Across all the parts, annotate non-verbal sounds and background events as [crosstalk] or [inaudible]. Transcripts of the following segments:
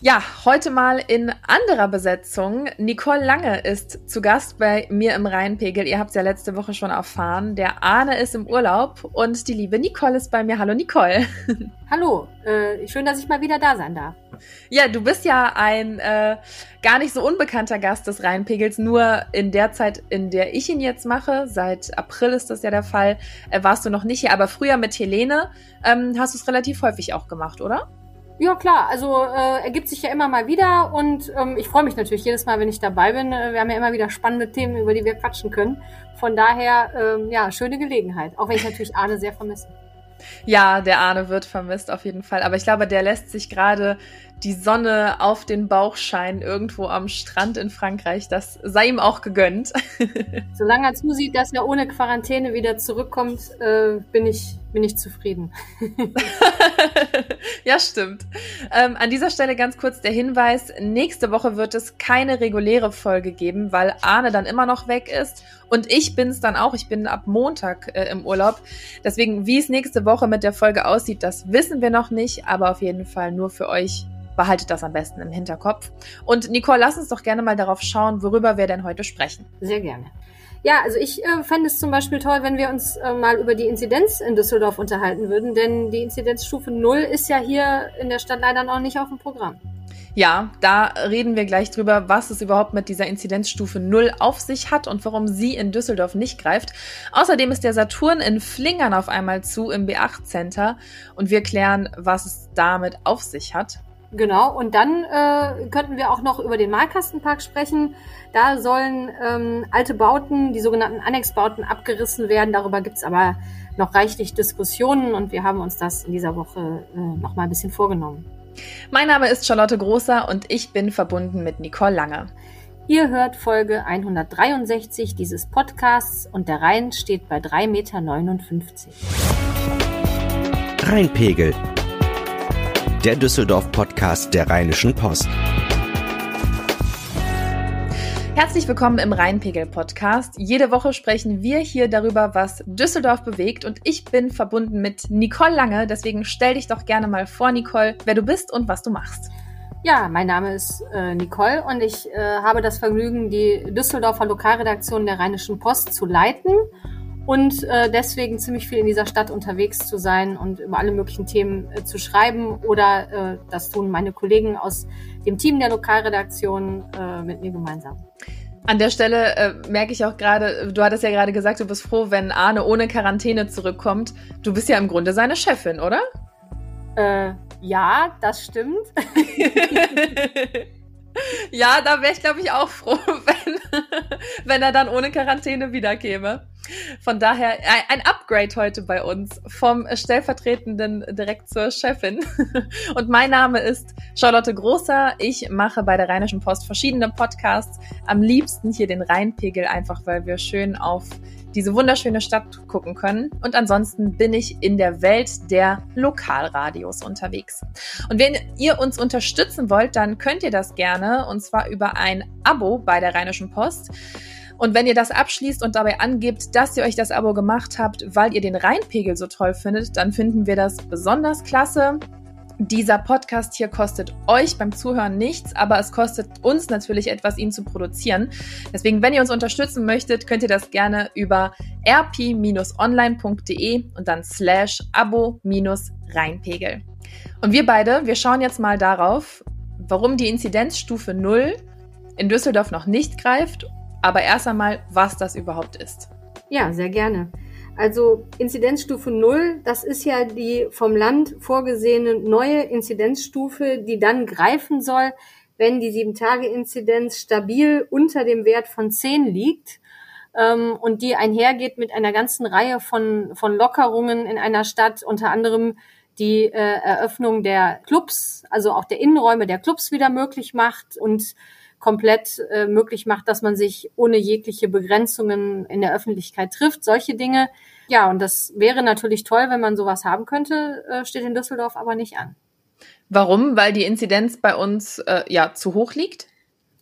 Ja, heute mal in anderer Besetzung. Nicole Lange ist zu Gast bei mir im Rheinpegel. Ihr habt es ja letzte Woche schon erfahren. Der Arne ist im Urlaub und die liebe Nicole ist bei mir. Hallo Nicole. [laughs] Hallo, äh, schön, dass ich mal wieder da sein darf. Ja, du bist ja ein äh, gar nicht so unbekannter Gast des Rheinpegels. Nur in der Zeit, in der ich ihn jetzt mache, seit April ist das ja der Fall, äh, warst du noch nicht hier. Aber früher mit Helene ähm, hast du es relativ häufig auch gemacht, oder? Ja, klar. Also äh, ergibt sich ja immer mal wieder und ähm, ich freue mich natürlich jedes Mal, wenn ich dabei bin. Äh, wir haben ja immer wieder spannende Themen, über die wir quatschen können. Von daher, ähm, ja, schöne Gelegenheit. Auch wenn ich natürlich Arne sehr vermisse. Ja, der Arne wird vermisst auf jeden Fall. Aber ich glaube, der lässt sich gerade die Sonne auf den Bauch scheinen irgendwo am Strand in Frankreich. Das sei ihm auch gegönnt. [laughs] Solange er zusieht, dass er ohne Quarantäne wieder zurückkommt, äh, bin ich bin ich zufrieden. [laughs] ja, stimmt. Ähm, an dieser Stelle ganz kurz der Hinweis, nächste Woche wird es keine reguläre Folge geben, weil Arne dann immer noch weg ist und ich bin es dann auch. Ich bin ab Montag äh, im Urlaub. Deswegen, wie es nächste Woche mit der Folge aussieht, das wissen wir noch nicht, aber auf jeden Fall nur für euch behaltet das am besten im Hinterkopf. Und Nicole, lass uns doch gerne mal darauf schauen, worüber wir denn heute sprechen. Sehr gerne. Ja, also ich äh, fände es zum Beispiel toll, wenn wir uns äh, mal über die Inzidenz in Düsseldorf unterhalten würden, denn die Inzidenzstufe 0 ist ja hier in der Stadt leider noch nicht auf dem Programm. Ja, da reden wir gleich drüber, was es überhaupt mit dieser Inzidenzstufe 0 auf sich hat und warum sie in Düsseldorf nicht greift. Außerdem ist der Saturn in Flingern auf einmal zu im B8 Center und wir klären, was es damit auf sich hat. Genau, und dann äh, könnten wir auch noch über den Malkastenpark sprechen. Da sollen ähm, alte Bauten, die sogenannten Annexbauten, abgerissen werden. Darüber gibt's aber noch reichlich Diskussionen und wir haben uns das in dieser Woche äh, noch mal ein bisschen vorgenommen. Mein Name ist Charlotte Großer und ich bin verbunden mit Nicole Lange. Ihr hört Folge 163 dieses Podcasts und der Rhein steht bei 3,59 Meter. Rheinpegel der Düsseldorf-Podcast der Rheinischen Post. Herzlich willkommen im Rheinpegel-Podcast. Jede Woche sprechen wir hier darüber, was Düsseldorf bewegt und ich bin verbunden mit Nicole Lange. Deswegen stell dich doch gerne mal vor, Nicole, wer du bist und was du machst. Ja, mein Name ist äh, Nicole und ich äh, habe das Vergnügen, die Düsseldorfer Lokalredaktion der Rheinischen Post zu leiten und äh, deswegen ziemlich viel in dieser Stadt unterwegs zu sein und über alle möglichen Themen äh, zu schreiben oder äh, das tun meine Kollegen aus dem Team der Lokalredaktion äh, mit mir gemeinsam. An der Stelle äh, merke ich auch gerade, du hattest ja gerade gesagt, du bist froh, wenn Arne ohne Quarantäne zurückkommt. Du bist ja im Grunde seine Chefin, oder? Äh, ja, das stimmt. [laughs] ja, da wäre ich, glaube ich, auch froh, [laughs] wenn, wenn er dann ohne Quarantäne wiederkäme. Von daher ein Upgrade heute bei uns vom stellvertretenden direkt zur Chefin. [laughs] Und mein Name ist Charlotte Großer. Ich mache bei der Rheinischen Post verschiedene Podcasts. Am liebsten hier den Rheinpegel, einfach weil wir schön auf diese wunderschöne Stadt gucken können. Und ansonsten bin ich in der Welt der Lokalradios unterwegs. Und wenn ihr uns unterstützen wollt, dann könnt ihr das gerne und zwar über ein Abo bei der Rheinischen Post. Und wenn ihr das abschließt und dabei angebt, dass ihr euch das Abo gemacht habt, weil ihr den Rheinpegel so toll findet, dann finden wir das besonders klasse. Dieser Podcast hier kostet euch beim Zuhören nichts, aber es kostet uns natürlich etwas, ihn zu produzieren. Deswegen, wenn ihr uns unterstützen möchtet, könnt ihr das gerne über rp-online.de und dann slash abo-reinpegel. Und wir beide, wir schauen jetzt mal darauf, warum die Inzidenzstufe 0 in Düsseldorf noch nicht greift, aber erst einmal, was das überhaupt ist. Ja, sehr gerne. Also Inzidenzstufe 0, das ist ja die vom Land vorgesehene neue Inzidenzstufe, die dann greifen soll, wenn die 7-Tage-Inzidenz stabil unter dem Wert von 10 liegt ähm, und die einhergeht mit einer ganzen Reihe von, von Lockerungen in einer Stadt, unter anderem die äh, Eröffnung der Clubs, also auch der Innenräume der Clubs wieder möglich macht und komplett äh, möglich macht, dass man sich ohne jegliche Begrenzungen in der Öffentlichkeit trifft. Solche Dinge. Ja, und das wäre natürlich toll, wenn man sowas haben könnte, äh, steht in Düsseldorf aber nicht an. Warum? Weil die Inzidenz bei uns äh, ja zu hoch liegt?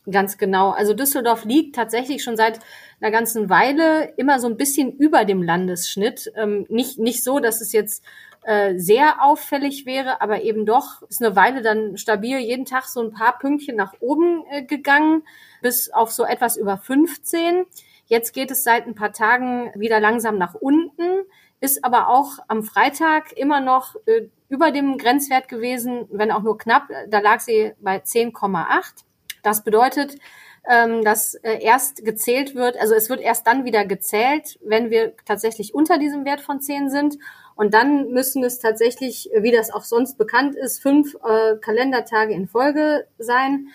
Ganz genau. Also Düsseldorf liegt tatsächlich schon seit einer ganzen Weile immer so ein bisschen über dem Landesschnitt. Ähm, nicht, nicht so, dass es jetzt äh, sehr auffällig wäre, aber eben doch ist eine Weile dann stabil jeden Tag so ein paar Pünktchen nach oben äh, gegangen, bis auf so etwas über 15. Jetzt geht es seit ein paar Tagen wieder langsam nach unten, ist aber auch am Freitag immer noch äh, über dem Grenzwert gewesen, wenn auch nur knapp. Da lag sie bei 10,8. Das bedeutet, ähm, dass äh, erst gezählt wird, also es wird erst dann wieder gezählt, wenn wir tatsächlich unter diesem Wert von 10 sind. Und dann müssen es tatsächlich, wie das auch sonst bekannt ist, fünf äh, Kalendertage in Folge sein,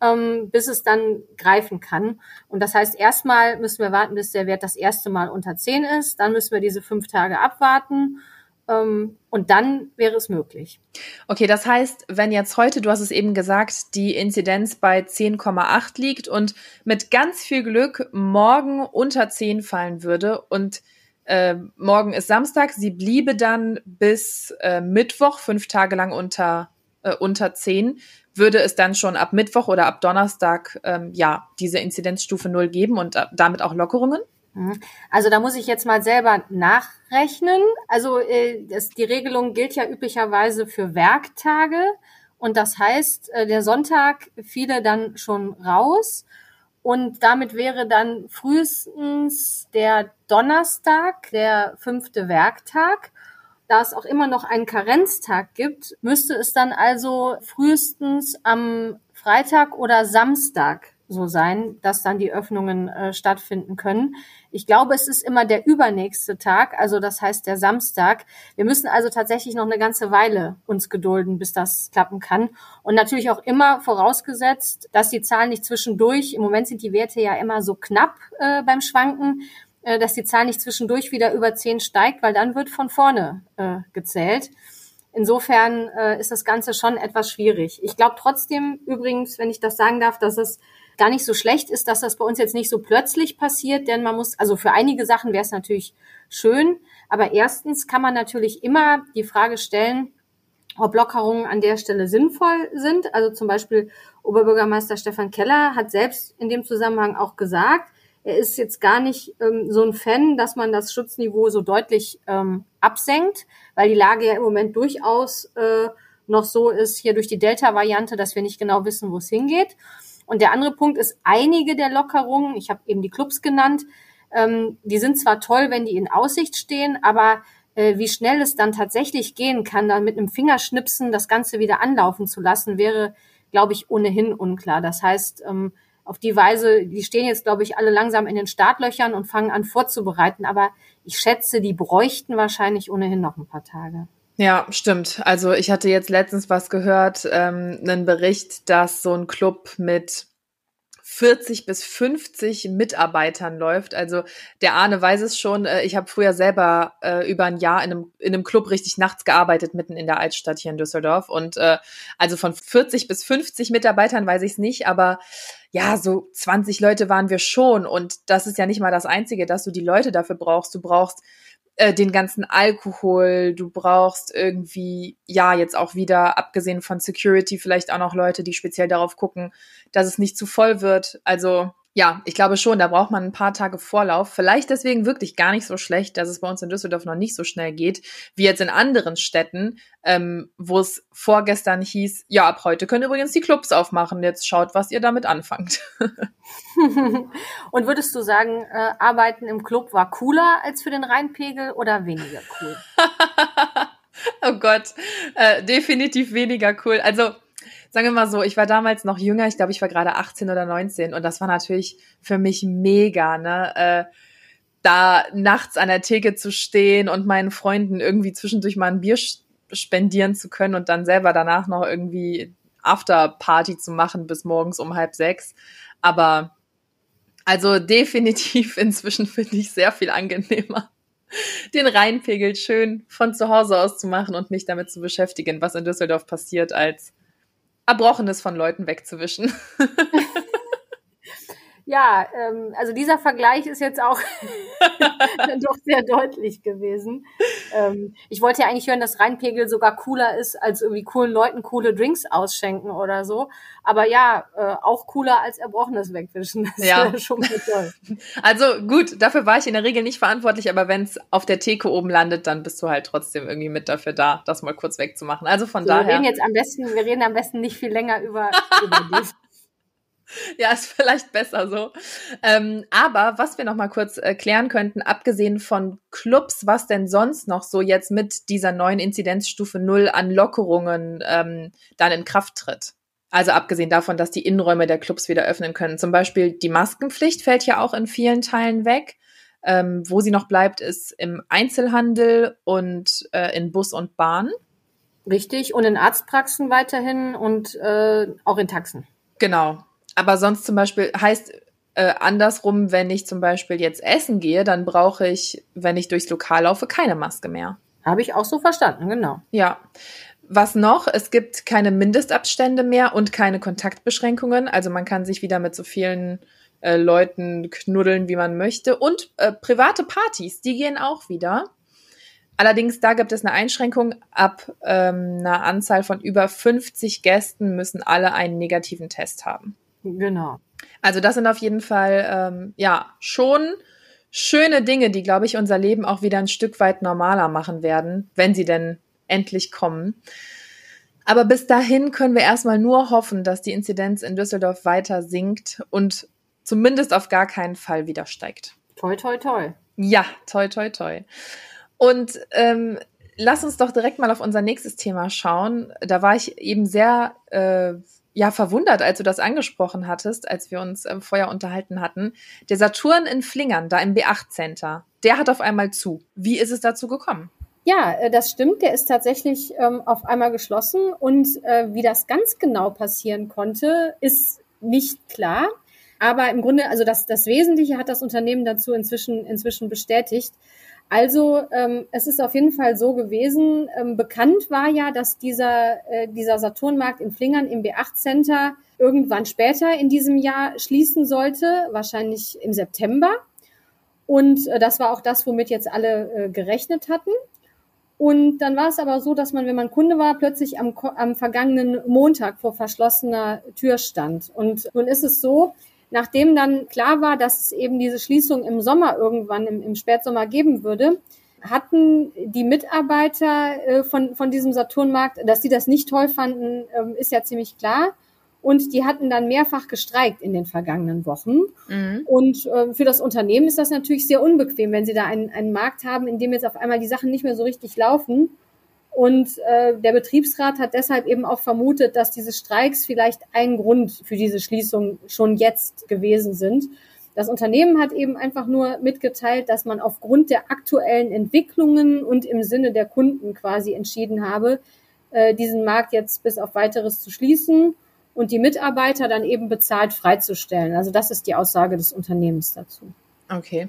ähm, bis es dann greifen kann. Und das heißt, erstmal müssen wir warten, bis der Wert das erste Mal unter zehn ist. Dann müssen wir diese fünf Tage abwarten. Ähm, und dann wäre es möglich. Okay, das heißt, wenn jetzt heute, du hast es eben gesagt, die Inzidenz bei 10,8 liegt und mit ganz viel Glück morgen unter 10 fallen würde und äh, morgen ist Samstag, sie bliebe dann bis äh, Mittwoch fünf Tage lang unter, äh, unter zehn, würde es dann schon ab Mittwoch oder ab Donnerstag ähm, ja diese Inzidenzstufe null geben und äh, damit auch Lockerungen? Mhm. Also da muss ich jetzt mal selber nachrechnen. Also äh, das, die Regelung gilt ja üblicherweise für Werktage und das heißt, äh, der Sonntag fiele dann schon raus und damit wäre dann frühestens der Donnerstag, der fünfte Werktag. Da es auch immer noch einen Karenztag gibt, müsste es dann also frühestens am Freitag oder Samstag so sein, dass dann die Öffnungen äh, stattfinden können. Ich glaube, es ist immer der übernächste Tag, also das heißt der Samstag. Wir müssen also tatsächlich noch eine ganze Weile uns gedulden, bis das klappen kann. Und natürlich auch immer vorausgesetzt, dass die Zahlen nicht zwischendurch, im Moment sind die Werte ja immer so knapp äh, beim Schwanken, äh, dass die Zahl nicht zwischendurch wieder über zehn steigt, weil dann wird von vorne äh, gezählt. Insofern äh, ist das Ganze schon etwas schwierig. Ich glaube trotzdem übrigens, wenn ich das sagen darf, dass es gar nicht so schlecht ist, dass das bei uns jetzt nicht so plötzlich passiert, denn man muss, also für einige Sachen wäre es natürlich schön, aber erstens kann man natürlich immer die Frage stellen, ob Lockerungen an der Stelle sinnvoll sind. Also zum Beispiel Oberbürgermeister Stefan Keller hat selbst in dem Zusammenhang auch gesagt, er ist jetzt gar nicht ähm, so ein Fan, dass man das Schutzniveau so deutlich ähm, absenkt, weil die Lage ja im Moment durchaus äh, noch so ist, hier durch die Delta-Variante, dass wir nicht genau wissen, wo es hingeht. Und der andere Punkt ist, einige der Lockerungen, ich habe eben die Clubs genannt, ähm, die sind zwar toll, wenn die in Aussicht stehen, aber äh, wie schnell es dann tatsächlich gehen kann, dann mit einem Fingerschnipsen das Ganze wieder anlaufen zu lassen, wäre, glaube ich, ohnehin unklar. Das heißt, ähm, auf die Weise, die stehen jetzt, glaube ich, alle langsam in den Startlöchern und fangen an vorzubereiten. Aber ich schätze, die bräuchten wahrscheinlich ohnehin noch ein paar Tage. Ja, stimmt. Also ich hatte jetzt letztens was gehört, ähm, einen Bericht, dass so ein Club mit 40 bis 50 Mitarbeitern läuft. Also der Arne weiß es schon. Äh, ich habe früher selber äh, über ein Jahr in einem, in einem Club richtig nachts gearbeitet, mitten in der Altstadt hier in Düsseldorf. Und äh, also von 40 bis 50 Mitarbeitern weiß ich es nicht, aber ja, so 20 Leute waren wir schon. Und das ist ja nicht mal das Einzige, dass du die Leute dafür brauchst. Du brauchst äh, den ganzen Alkohol, du brauchst irgendwie, ja, jetzt auch wieder, abgesehen von Security, vielleicht auch noch Leute, die speziell darauf gucken, dass es nicht zu voll wird. Also ja, ich glaube schon, da braucht man ein paar Tage Vorlauf. Vielleicht deswegen wirklich gar nicht so schlecht, dass es bei uns in Düsseldorf noch nicht so schnell geht, wie jetzt in anderen Städten, ähm, wo es vorgestern hieß, ja, ab heute können übrigens die Clubs aufmachen. Jetzt schaut, was ihr damit anfangt. [laughs] Und würdest du sagen, äh, Arbeiten im Club war cooler als für den Rheinpegel oder weniger cool? [laughs] oh Gott, äh, definitiv weniger cool. Also sagen wir mal so, ich war damals noch jünger, ich glaube, ich war gerade 18 oder 19 und das war natürlich für mich mega, ne? Äh, da nachts an der Theke zu stehen und meinen Freunden irgendwie zwischendurch mal ein Bier spendieren zu können und dann selber danach noch irgendwie Afterparty zu machen bis morgens um halb sechs. Aber also definitiv [laughs] inzwischen finde ich sehr viel angenehmer, den Rheinpegel schön von zu Hause aus zu machen und mich damit zu beschäftigen, was in Düsseldorf passiert, als Erbrochenes von Leuten wegzuwischen. [laughs] ja, ähm, also dieser Vergleich ist jetzt auch [laughs] doch sehr deutlich gewesen. ähm, ich wollte ja eigentlich hören, dass Rheinpegel sogar cooler ist, als irgendwie coolen Leuten coole Drinks ausschenken oder so. Aber ja, äh, auch cooler als Erbrochenes wegwischen. Das ja. schon mal toll. [laughs] Also gut, dafür war ich in der Regel nicht verantwortlich, aber wenn es auf der Theke oben landet, dann bist du halt trotzdem irgendwie mit dafür da, das mal kurz wegzumachen. Also von so, daher. Wir reden jetzt am besten, wir reden am besten nicht viel länger über, [laughs] über dies. [laughs] Ja, ist vielleicht besser so. Ähm, aber was wir noch mal kurz äh, klären könnten, abgesehen von Clubs, was denn sonst noch so jetzt mit dieser neuen Inzidenzstufe Null an Lockerungen ähm, dann in Kraft tritt? Also abgesehen davon, dass die Innenräume der Clubs wieder öffnen können. Zum Beispiel die Maskenpflicht fällt ja auch in vielen Teilen weg. Ähm, wo sie noch bleibt, ist im Einzelhandel und äh, in Bus und Bahn. Richtig, und in Arztpraxen weiterhin und äh, auch in Taxen. Genau. Aber sonst zum Beispiel heißt äh, andersrum, wenn ich zum Beispiel jetzt essen gehe, dann brauche ich, wenn ich durchs Lokal laufe, keine Maske mehr. Habe ich auch so verstanden, genau. Ja. Was noch? Es gibt keine Mindestabstände mehr und keine Kontaktbeschränkungen. Also man kann sich wieder mit so vielen äh, Leuten knuddeln, wie man möchte. Und äh, private Partys, die gehen auch wieder. Allerdings, da gibt es eine Einschränkung. Ab ähm, einer Anzahl von über 50 Gästen müssen alle einen negativen Test haben. Genau. Also das sind auf jeden Fall ähm, ja schon schöne Dinge, die, glaube ich, unser Leben auch wieder ein Stück weit normaler machen werden, wenn sie denn endlich kommen. Aber bis dahin können wir erstmal nur hoffen, dass die Inzidenz in Düsseldorf weiter sinkt und zumindest auf gar keinen Fall wieder steigt. Toi, toi, toi. Ja, toi, toi, toi. Und ähm, lass uns doch direkt mal auf unser nächstes Thema schauen. Da war ich eben sehr äh, ja verwundert, als du das angesprochen hattest, als wir uns ähm, vorher unterhalten hatten. Der Saturn in Flingern, da im B8 Center, der hat auf einmal zu. Wie ist es dazu gekommen? Ja, äh, das stimmt. Der ist tatsächlich ähm, auf einmal geschlossen und äh, wie das ganz genau passieren konnte, ist nicht klar. Aber im Grunde, also das, das Wesentliche hat das Unternehmen dazu inzwischen, inzwischen bestätigt. Also ähm, es ist auf jeden Fall so gewesen. Ähm, bekannt war ja, dass dieser, äh, dieser Saturnmarkt in Flingern im B8 Center irgendwann später in diesem Jahr schließen sollte, wahrscheinlich im September. Und äh, das war auch das, womit jetzt alle äh, gerechnet hatten. Und dann war es aber so, dass man, wenn man Kunde war, plötzlich am, am vergangenen Montag vor verschlossener Tür stand. Und nun ist es so, Nachdem dann klar war, dass es eben diese Schließung im Sommer irgendwann im, im Spätsommer geben würde, hatten die Mitarbeiter äh, von, von diesem Saturnmarkt, dass sie das nicht toll fanden, äh, ist ja ziemlich klar. Und die hatten dann mehrfach gestreikt in den vergangenen Wochen. Mhm. Und äh, für das Unternehmen ist das natürlich sehr unbequem, wenn sie da einen, einen Markt haben, in dem jetzt auf einmal die Sachen nicht mehr so richtig laufen und äh, der Betriebsrat hat deshalb eben auch vermutet, dass diese Streiks vielleicht ein Grund für diese Schließung schon jetzt gewesen sind. Das Unternehmen hat eben einfach nur mitgeteilt, dass man aufgrund der aktuellen Entwicklungen und im Sinne der Kunden quasi entschieden habe, äh, diesen Markt jetzt bis auf weiteres zu schließen und die Mitarbeiter dann eben bezahlt freizustellen. Also das ist die Aussage des Unternehmens dazu. Okay.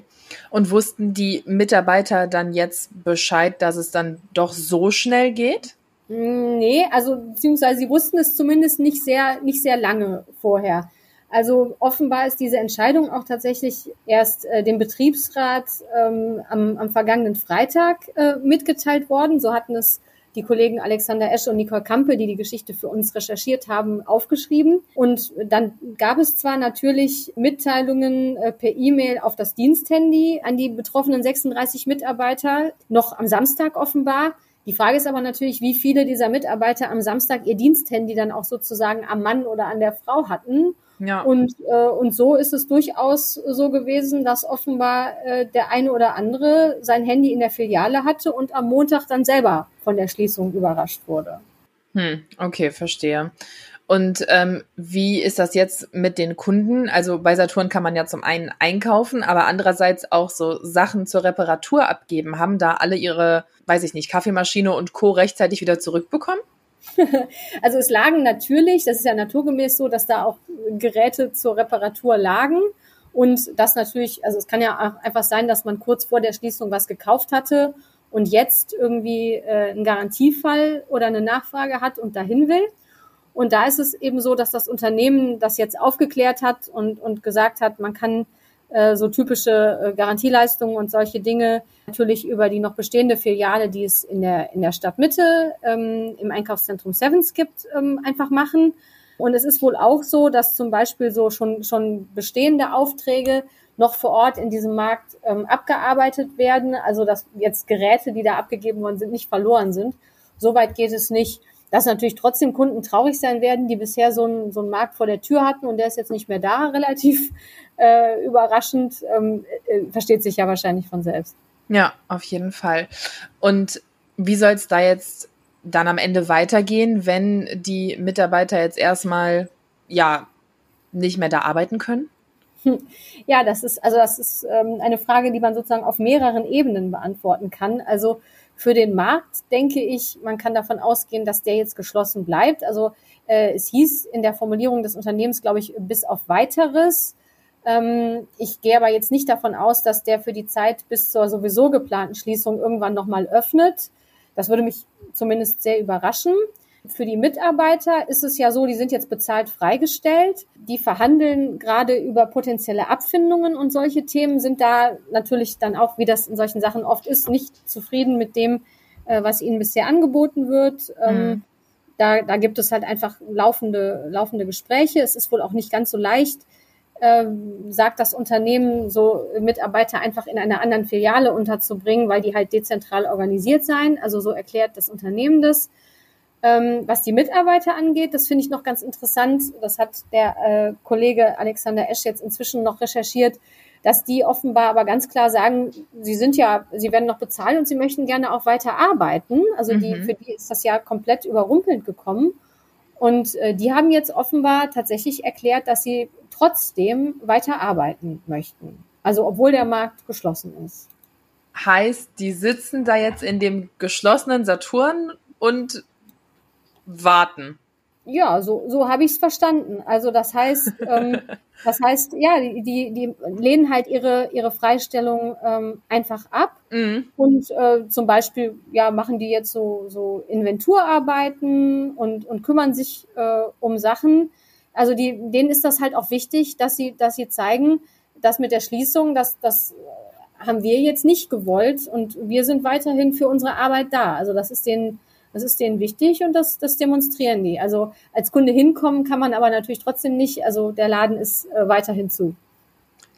Und wussten die Mitarbeiter dann jetzt Bescheid, dass es dann doch so schnell geht? Nee, also beziehungsweise sie wussten es zumindest nicht sehr, nicht sehr lange vorher. Also offenbar ist diese Entscheidung auch tatsächlich erst äh, dem Betriebsrat ähm, am, am vergangenen Freitag äh, mitgeteilt worden. So hatten es die Kollegen Alexander Esch und Nicole Kampe, die die Geschichte für uns recherchiert haben, aufgeschrieben. Und dann gab es zwar natürlich Mitteilungen äh, per E-Mail auf das Diensthandy an die betroffenen 36 Mitarbeiter, noch am Samstag offenbar. Die Frage ist aber natürlich, wie viele dieser Mitarbeiter am Samstag ihr Diensthandy dann auch sozusagen am Mann oder an der Frau hatten ja. Und, äh, und so ist es durchaus so gewesen, dass offenbar äh, der eine oder andere sein Handy in der Filiale hatte und am Montag dann selber von der Schließung überrascht wurde. Hm, okay, verstehe. Und ähm, wie ist das jetzt mit den Kunden? Also bei Saturn kann man ja zum einen einkaufen, aber andererseits auch so Sachen zur Reparatur abgeben. Haben da alle ihre, weiß ich nicht, Kaffeemaschine und Co. rechtzeitig wieder zurückbekommen? [laughs] also es lagen natürlich, das ist ja naturgemäß so, dass da auch Geräte zur Reparatur lagen. Und das natürlich, also es kann ja auch einfach sein, dass man kurz vor der Schließung was gekauft hatte und jetzt irgendwie äh, einen Garantiefall oder eine Nachfrage hat und dahin will. Und da ist es eben so, dass das Unternehmen das jetzt aufgeklärt hat und, und gesagt hat, man kann so typische äh, Garantieleistungen und solche Dinge natürlich über die noch bestehende Filiale, die es in der, in der Stadtmitte ähm, im Einkaufszentrum Sevens gibt, ähm, einfach machen. Und es ist wohl auch so, dass zum Beispiel so schon, schon bestehende Aufträge noch vor Ort in diesem Markt ähm, abgearbeitet werden. Also dass jetzt Geräte, die da abgegeben worden sind, nicht verloren sind. Soweit geht es nicht. Dass natürlich trotzdem Kunden traurig sein werden, die bisher so einen, so einen Markt vor der Tür hatten und der ist jetzt nicht mehr da, [laughs] relativ äh, überraschend, ähm, äh, versteht sich ja wahrscheinlich von selbst. Ja, auf jeden Fall. Und wie soll es da jetzt dann am Ende weitergehen, wenn die Mitarbeiter jetzt erstmal ja nicht mehr da arbeiten können? Ja, das ist also das ist ähm, eine Frage, die man sozusagen auf mehreren Ebenen beantworten kann. Also für den Markt denke ich, man kann davon ausgehen, dass der jetzt geschlossen bleibt. Also äh, es hieß in der Formulierung des Unternehmens, glaube ich, bis auf weiteres. Ähm, ich gehe aber jetzt nicht davon aus, dass der für die Zeit bis zur sowieso geplanten Schließung irgendwann nochmal öffnet. Das würde mich zumindest sehr überraschen. Für die Mitarbeiter ist es ja so, die sind jetzt bezahlt freigestellt. Die verhandeln gerade über potenzielle Abfindungen und solche Themen sind da natürlich dann auch, wie das in solchen Sachen oft ist, nicht zufrieden mit dem, äh, was ihnen bisher angeboten wird. Mhm. Da, da gibt es halt einfach laufende, laufende Gespräche. Es ist wohl auch nicht ganz so leicht, ähm, sagt das Unternehmen, so Mitarbeiter einfach in einer anderen Filiale unterzubringen, weil die halt dezentral organisiert sein. Also so erklärt das Unternehmen das. Ähm, was die Mitarbeiter angeht, das finde ich noch ganz interessant. Das hat der äh, Kollege Alexander Esch jetzt inzwischen noch recherchiert, dass die offenbar aber ganz klar sagen, sie sind ja, sie werden noch bezahlt und sie möchten gerne auch weiter arbeiten. Also die, mhm. für die ist das ja komplett überrumpelnd gekommen. Und äh, die haben jetzt offenbar tatsächlich erklärt, dass sie trotzdem weiter arbeiten möchten. Also obwohl der Markt geschlossen ist. Heißt, die sitzen da jetzt in dem geschlossenen Saturn und warten. Ja, so, so habe ich es verstanden. Also das heißt, [laughs] ähm, das heißt, ja, die, die, lehnen halt ihre, ihre Freistellung ähm, einfach ab mhm. und äh, zum Beispiel, ja, machen die jetzt so, so Inventurarbeiten und, und kümmern sich äh, um Sachen. Also die, denen ist das halt auch wichtig, dass sie, dass sie zeigen, dass mit der Schließung, dass das haben wir jetzt nicht gewollt und wir sind weiterhin für unsere Arbeit da. Also das ist denen das ist denen wichtig und das, das demonstrieren die. Also als Kunde hinkommen kann man aber natürlich trotzdem nicht. Also der Laden ist äh, weiterhin zu.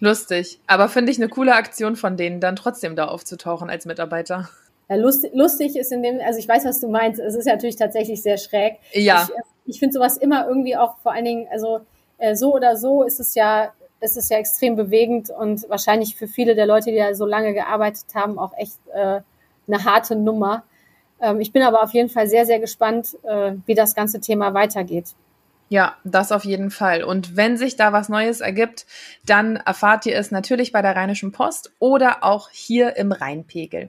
Lustig. Aber finde ich eine coole Aktion von denen, dann trotzdem da aufzutauchen als Mitarbeiter. Ja, lustig, lustig ist in dem, also ich weiß, was du meinst. Es ist natürlich tatsächlich sehr schräg. Ja. Ich, ich finde sowas immer irgendwie auch vor allen Dingen, also äh, so oder so ist es ja, ist es ja extrem bewegend und wahrscheinlich für viele der Leute, die da so lange gearbeitet haben, auch echt äh, eine harte Nummer. Ähm, ich bin aber auf jeden Fall sehr, sehr gespannt, äh, wie das ganze Thema weitergeht. Ja, das auf jeden Fall. Und wenn sich da was Neues ergibt, dann erfahrt ihr es natürlich bei der Rheinischen Post oder auch hier im Rheinpegel.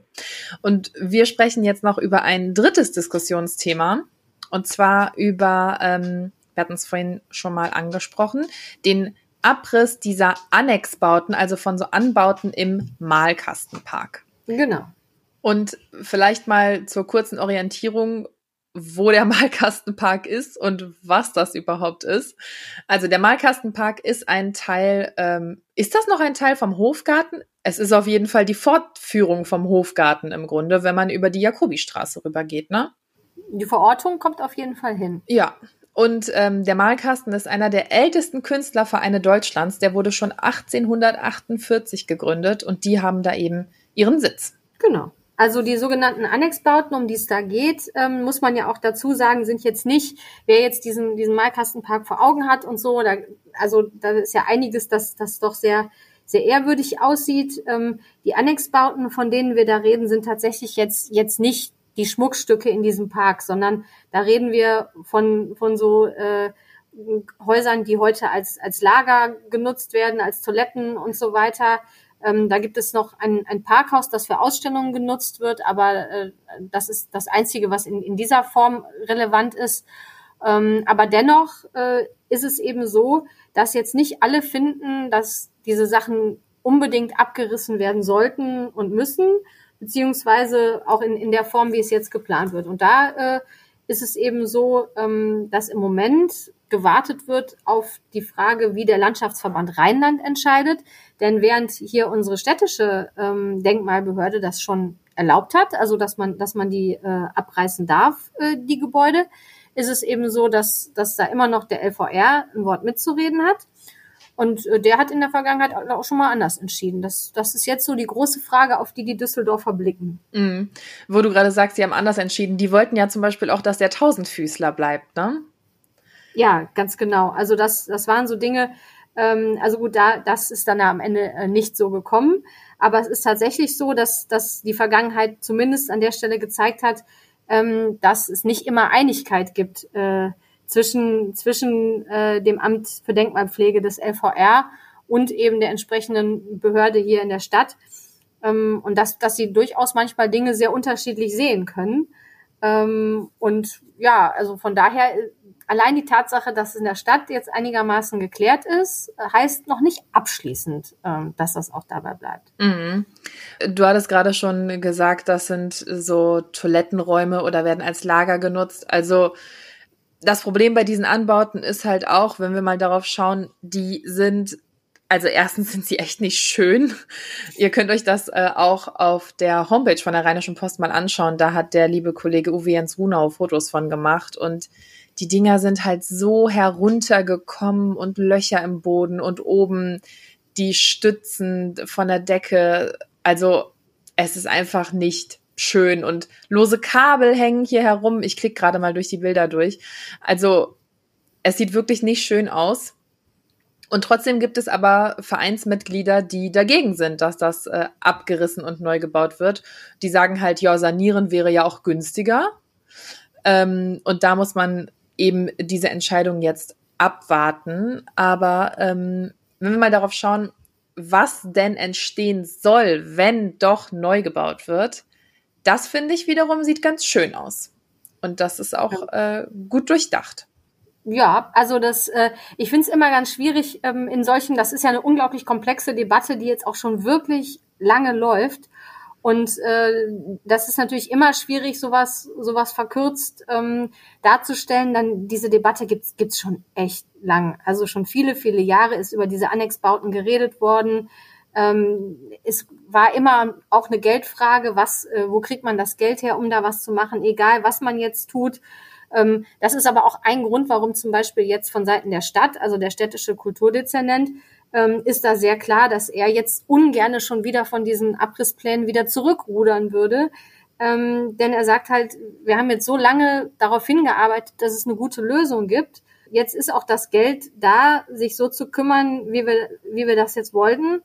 Und wir sprechen jetzt noch über ein drittes Diskussionsthema. Und zwar über, ähm, wir hatten es vorhin schon mal angesprochen, den Abriss dieser Annexbauten, also von so Anbauten im Malkastenpark. Genau. Und vielleicht mal zur kurzen Orientierung, wo der [laughs] Malkastenpark ist und was das überhaupt ist. Also der Malkastenpark ist ein Teil, ähm, ist das noch ein Teil vom Hofgarten? Es ist auf jeden Fall die Fortführung vom Hofgarten im Grunde, wenn man über die Jakobistraße rübergeht, ne? Die Verortung kommt auf jeden Fall hin. Ja. Und ähm, der Malkasten ist einer der ältesten Künstlervereine Deutschlands. Der wurde schon 1848 gegründet und die haben da eben ihren Sitz. Genau. Also die sogenannten Annexbauten, um die es da geht, ähm, muss man ja auch dazu sagen, sind jetzt nicht, wer jetzt diesen, diesen Malkastenpark vor Augen hat und so, da, also da ist ja einiges, das, das doch sehr, sehr ehrwürdig aussieht. Ähm, die Annexbauten, von denen wir da reden, sind tatsächlich jetzt, jetzt nicht die Schmuckstücke in diesem Park, sondern da reden wir von, von so äh, Häusern, die heute als, als Lager genutzt werden, als Toiletten und so weiter. Ähm, da gibt es noch ein, ein Parkhaus, das für Ausstellungen genutzt wird, aber äh, das ist das Einzige, was in, in dieser Form relevant ist. Ähm, aber dennoch äh, ist es eben so, dass jetzt nicht alle finden, dass diese Sachen unbedingt abgerissen werden sollten und müssen, beziehungsweise auch in, in der Form, wie es jetzt geplant wird. Und da äh, ist es eben so, ähm, dass im Moment gewartet wird auf die Frage, wie der Landschaftsverband Rheinland entscheidet. Denn während hier unsere städtische ähm, Denkmalbehörde das schon erlaubt hat, also dass man, dass man die äh, abreißen darf, äh, die Gebäude, ist es eben so, dass, dass da immer noch der LVR ein Wort mitzureden hat. Und äh, der hat in der Vergangenheit auch schon mal anders entschieden. Das, das ist jetzt so die große Frage, auf die die Düsseldorfer blicken. Mhm. Wo du gerade sagst, sie haben anders entschieden. Die wollten ja zum Beispiel auch, dass der Tausendfüßler bleibt, ne? Ja, ganz genau. Also das, das waren so Dinge, ähm, also gut, da, das ist dann am Ende äh, nicht so gekommen. Aber es ist tatsächlich so, dass, dass die Vergangenheit zumindest an der Stelle gezeigt hat, ähm, dass es nicht immer Einigkeit gibt äh, zwischen, zwischen äh, dem Amt für Denkmalpflege des LVR und eben der entsprechenden Behörde hier in der Stadt. Ähm, und dass, dass sie durchaus manchmal Dinge sehr unterschiedlich sehen können. Ähm, und ja, also von daher, allein die Tatsache, dass es in der Stadt jetzt einigermaßen geklärt ist, heißt noch nicht abschließend, ähm, dass das auch dabei bleibt. Mhm. Du hattest gerade schon gesagt, das sind so Toilettenräume oder werden als Lager genutzt. Also das Problem bei diesen Anbauten ist halt auch, wenn wir mal darauf schauen, die sind also erstens sind sie echt nicht schön. Ihr könnt euch das äh, auch auf der Homepage von der Rheinischen Post mal anschauen. Da hat der liebe Kollege Uwe Jens Runau Fotos von gemacht und die Dinger sind halt so heruntergekommen und Löcher im Boden und oben die Stützen von der Decke. Also es ist einfach nicht schön und lose Kabel hängen hier herum. Ich klicke gerade mal durch die Bilder durch. Also es sieht wirklich nicht schön aus. Und trotzdem gibt es aber Vereinsmitglieder, die dagegen sind, dass das äh, abgerissen und neu gebaut wird. Die sagen halt, ja, sanieren wäre ja auch günstiger. Ähm, und da muss man eben diese Entscheidung jetzt abwarten. Aber ähm, wenn wir mal darauf schauen, was denn entstehen soll, wenn doch neu gebaut wird, das finde ich wiederum sieht ganz schön aus. Und das ist auch äh, gut durchdacht. Ja, also das, äh, ich finde es immer ganz schwierig ähm, in solchen, das ist ja eine unglaublich komplexe Debatte, die jetzt auch schon wirklich lange läuft. Und äh, das ist natürlich immer schwierig, sowas, sowas verkürzt ähm, darzustellen. Dann diese Debatte gibt's gibt's schon echt lang. Also schon viele, viele Jahre ist über diese Annexbauten geredet worden. Ähm, es war immer auch eine Geldfrage, was, äh, wo kriegt man das Geld her, um da was zu machen, egal was man jetzt tut. Ähm, das ist aber auch ein Grund, warum zum Beispiel jetzt von Seiten der Stadt, also der städtische Kulturdezernent, ähm, ist da sehr klar, dass er jetzt ungerne schon wieder von diesen Abrissplänen wieder zurückrudern würde. Ähm, denn er sagt halt, wir haben jetzt so lange darauf hingearbeitet, dass es eine gute Lösung gibt. Jetzt ist auch das Geld da, sich so zu kümmern, wie wir, wie wir das jetzt wollten.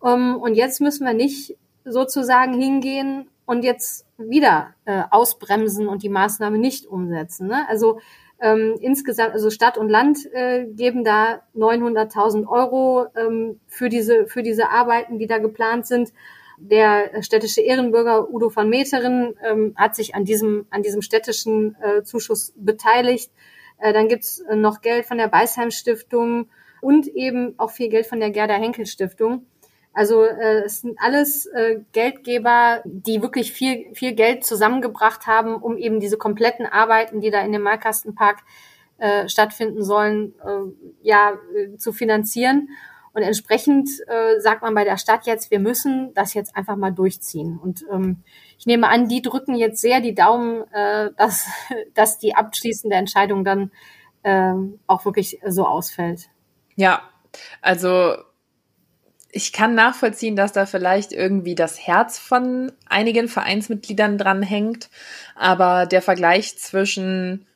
Um, und jetzt müssen wir nicht sozusagen hingehen und jetzt wieder äh, ausbremsen und die Maßnahme nicht umsetzen. Ne? Also ähm, insgesamt, also Stadt und Land äh, geben da 900.000 Euro ähm, für diese für diese Arbeiten, die da geplant sind. Der städtische Ehrenbürger Udo van Meteren ähm, hat sich an diesem an diesem städtischen äh, Zuschuss beteiligt. Äh, dann gibt's noch Geld von der Beisheim Stiftung und eben auch viel Geld von der Gerda Henkel Stiftung. Also äh, es sind alles äh, Geldgeber, die wirklich viel, viel Geld zusammengebracht haben, um eben diese kompletten Arbeiten, die da in dem Malkastenpark äh, stattfinden sollen, äh, ja, äh, zu finanzieren. Und entsprechend äh, sagt man bei der Stadt jetzt, wir müssen das jetzt einfach mal durchziehen. Und ähm, ich nehme an, die drücken jetzt sehr die Daumen, äh, dass, [laughs] dass die abschließende Entscheidung dann äh, auch wirklich so ausfällt. Ja, also ich kann nachvollziehen, dass da vielleicht irgendwie das Herz von einigen Vereinsmitgliedern dran hängt, aber der Vergleich zwischen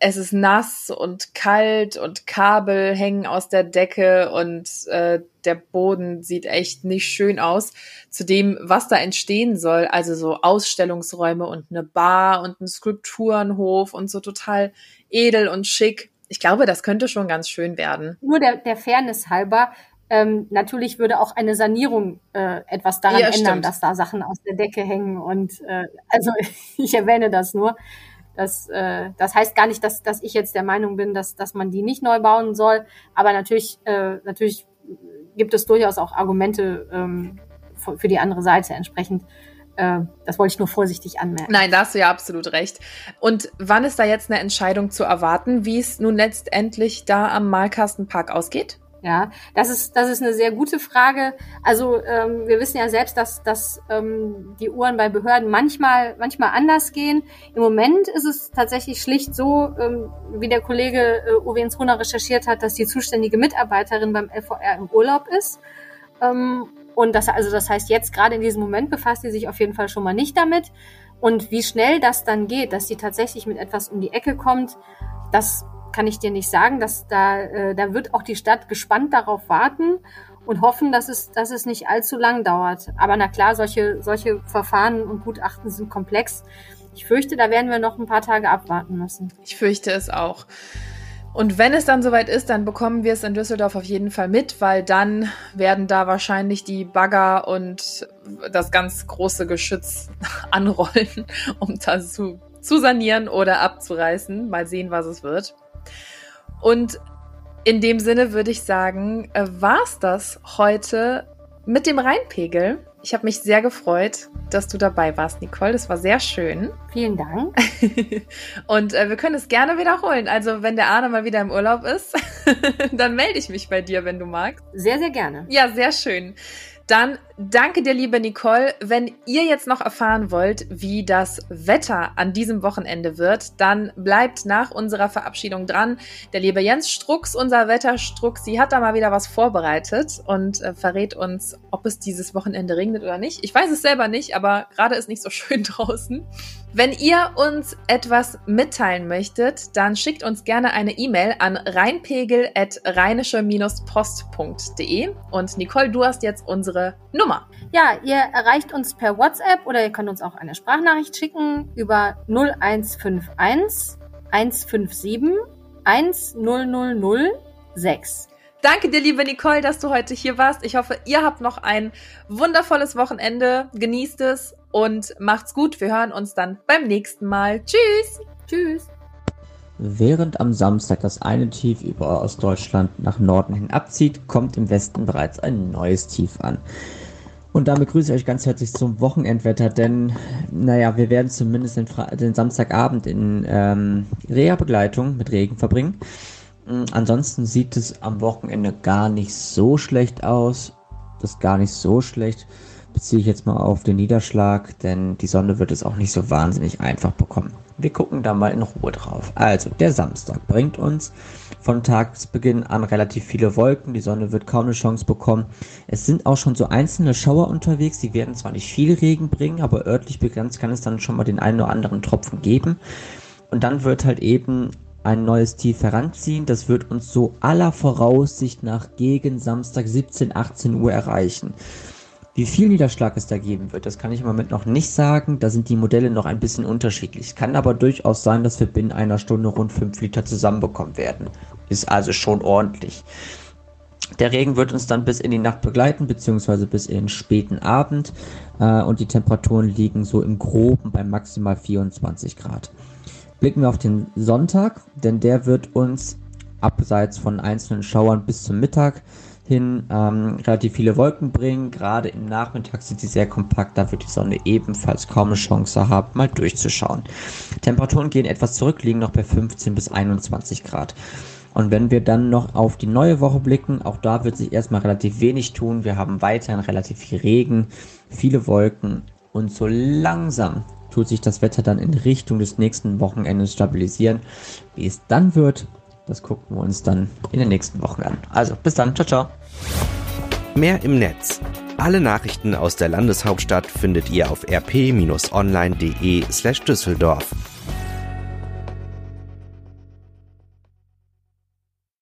es ist nass und kalt und Kabel hängen aus der Decke und äh, der Boden sieht echt nicht schön aus. Zu dem, was da entstehen soll, also so Ausstellungsräume und eine Bar und ein Skulpturenhof und so total edel und schick. Ich glaube, das könnte schon ganz schön werden. Nur der, der Fairness halber, ähm, natürlich würde auch eine Sanierung äh, etwas daran ja, ändern, dass da Sachen aus der Decke hängen. Und äh, also [laughs] ich erwähne das nur. Das, äh, das heißt gar nicht, dass, dass ich jetzt der Meinung bin, dass, dass man die nicht neu bauen soll. Aber natürlich, äh, natürlich gibt es durchaus auch Argumente ähm, für die andere Seite. Entsprechend äh, das wollte ich nur vorsichtig anmerken. Nein, da hast du ja absolut recht. Und wann ist da jetzt eine Entscheidung zu erwarten, wie es nun letztendlich da am Malkastenpark ausgeht? Ja, das ist, das ist eine sehr gute Frage. Also ähm, wir wissen ja selbst, dass, dass ähm, die Uhren bei Behörden manchmal, manchmal anders gehen. Im Moment ist es tatsächlich schlicht so, ähm, wie der Kollege äh, Uwe Insruna recherchiert hat, dass die zuständige Mitarbeiterin beim LVR im Urlaub ist. Ähm, und das, also das heißt, jetzt gerade in diesem Moment befasst sie sich auf jeden Fall schon mal nicht damit. Und wie schnell das dann geht, dass sie tatsächlich mit etwas um die Ecke kommt, das kann ich dir nicht sagen. Dass da, äh, da wird auch die Stadt gespannt darauf warten und hoffen, dass es, dass es nicht allzu lang dauert. Aber na klar, solche, solche Verfahren und Gutachten sind komplex. Ich fürchte, da werden wir noch ein paar Tage abwarten müssen. Ich fürchte es auch. Und wenn es dann soweit ist, dann bekommen wir es in Düsseldorf auf jeden Fall mit, weil dann werden da wahrscheinlich die Bagger und das ganz große Geschütz [laughs] anrollen, um das zu, zu sanieren oder abzureißen. Mal sehen, was es wird. Und in dem Sinne würde ich sagen, äh, war's das heute mit dem Rheinpegel. Ich habe mich sehr gefreut, dass du dabei warst, Nicole. Das war sehr schön. [laughs] Vielen Dank. Und äh, wir können es gerne wiederholen. Also, wenn der Arne mal wieder im Urlaub ist, [laughs] dann melde ich mich bei dir, wenn du magst. Sehr, sehr gerne. Ja, sehr schön. Dann danke dir, liebe Nicole. Wenn ihr jetzt noch erfahren wollt, wie das Wetter an diesem Wochenende wird, dann bleibt nach unserer Verabschiedung dran. Der liebe Jens Strux, unser Wetterstrux, sie hat da mal wieder was vorbereitet und äh, verrät uns, ob es dieses Wochenende regnet oder nicht. Ich weiß es selber nicht, aber gerade ist nicht so [laughs] schön draußen. Wenn ihr uns etwas mitteilen möchtet, dann schickt uns gerne eine E-Mail an rheinpegel.rheinische-post.de. Und Nicole, du hast jetzt unsere Nummer. Ja, ihr erreicht uns per WhatsApp oder ihr könnt uns auch eine Sprachnachricht schicken über 0151 157 10006. Danke dir, liebe Nicole, dass du heute hier warst. Ich hoffe, ihr habt noch ein wundervolles Wochenende. Genießt es und macht's gut. Wir hören uns dann beim nächsten Mal. Tschüss. Tschüss. Während am Samstag das eine Tief über Ostdeutschland nach Norden hin abzieht, kommt im Westen bereits ein neues Tief an. Und damit grüße ich euch ganz herzlich zum Wochenendwetter, denn, naja, wir werden zumindest den, den Samstagabend in ähm, Reha-Begleitung mit Regen verbringen. Mm, ansonsten sieht es am Wochenende gar nicht so schlecht aus. Das ist gar nicht so schlecht. Beziehe ich jetzt mal auf den Niederschlag, denn die Sonne wird es auch nicht so wahnsinnig einfach bekommen. Wir gucken da mal in Ruhe drauf. Also, der Samstag bringt uns von Tagesbeginn an relativ viele Wolken. Die Sonne wird kaum eine Chance bekommen. Es sind auch schon so einzelne Schauer unterwegs. Die werden zwar nicht viel Regen bringen, aber örtlich begrenzt kann es dann schon mal den einen oder anderen Tropfen geben. Und dann wird halt eben ein neues Tief heranziehen. Das wird uns so aller Voraussicht nach gegen Samstag 17, 18 Uhr erreichen. Wie viel Niederschlag es da geben wird, das kann ich im Moment noch nicht sagen. Da sind die Modelle noch ein bisschen unterschiedlich. Kann aber durchaus sein, dass wir binnen einer Stunde rund 5 Liter zusammenbekommen werden. Ist also schon ordentlich. Der Regen wird uns dann bis in die Nacht begleiten, beziehungsweise bis in den späten Abend. Äh, und die Temperaturen liegen so im Groben bei maximal 24 Grad. Blicken wir auf den Sonntag, denn der wird uns abseits von einzelnen Schauern bis zum Mittag hin ähm, relativ viele Wolken bringen. Gerade im Nachmittag sind sie sehr kompakt, da wird die Sonne ebenfalls kaum eine Chance haben, mal durchzuschauen. Temperaturen gehen etwas zurück, liegen noch bei 15 bis 21 Grad. Und wenn wir dann noch auf die neue Woche blicken, auch da wird sich erstmal relativ wenig tun. Wir haben weiterhin relativ viel Regen, viele Wolken und so langsam tut sich das Wetter dann in Richtung des nächsten Wochenendes stabilisieren. Wie es dann wird, das gucken wir uns dann in den nächsten Wochen an. Also, bis dann. Ciao, ciao. Mehr im Netz. Alle Nachrichten aus der Landeshauptstadt findet ihr auf rp-online.de slash Düsseldorf.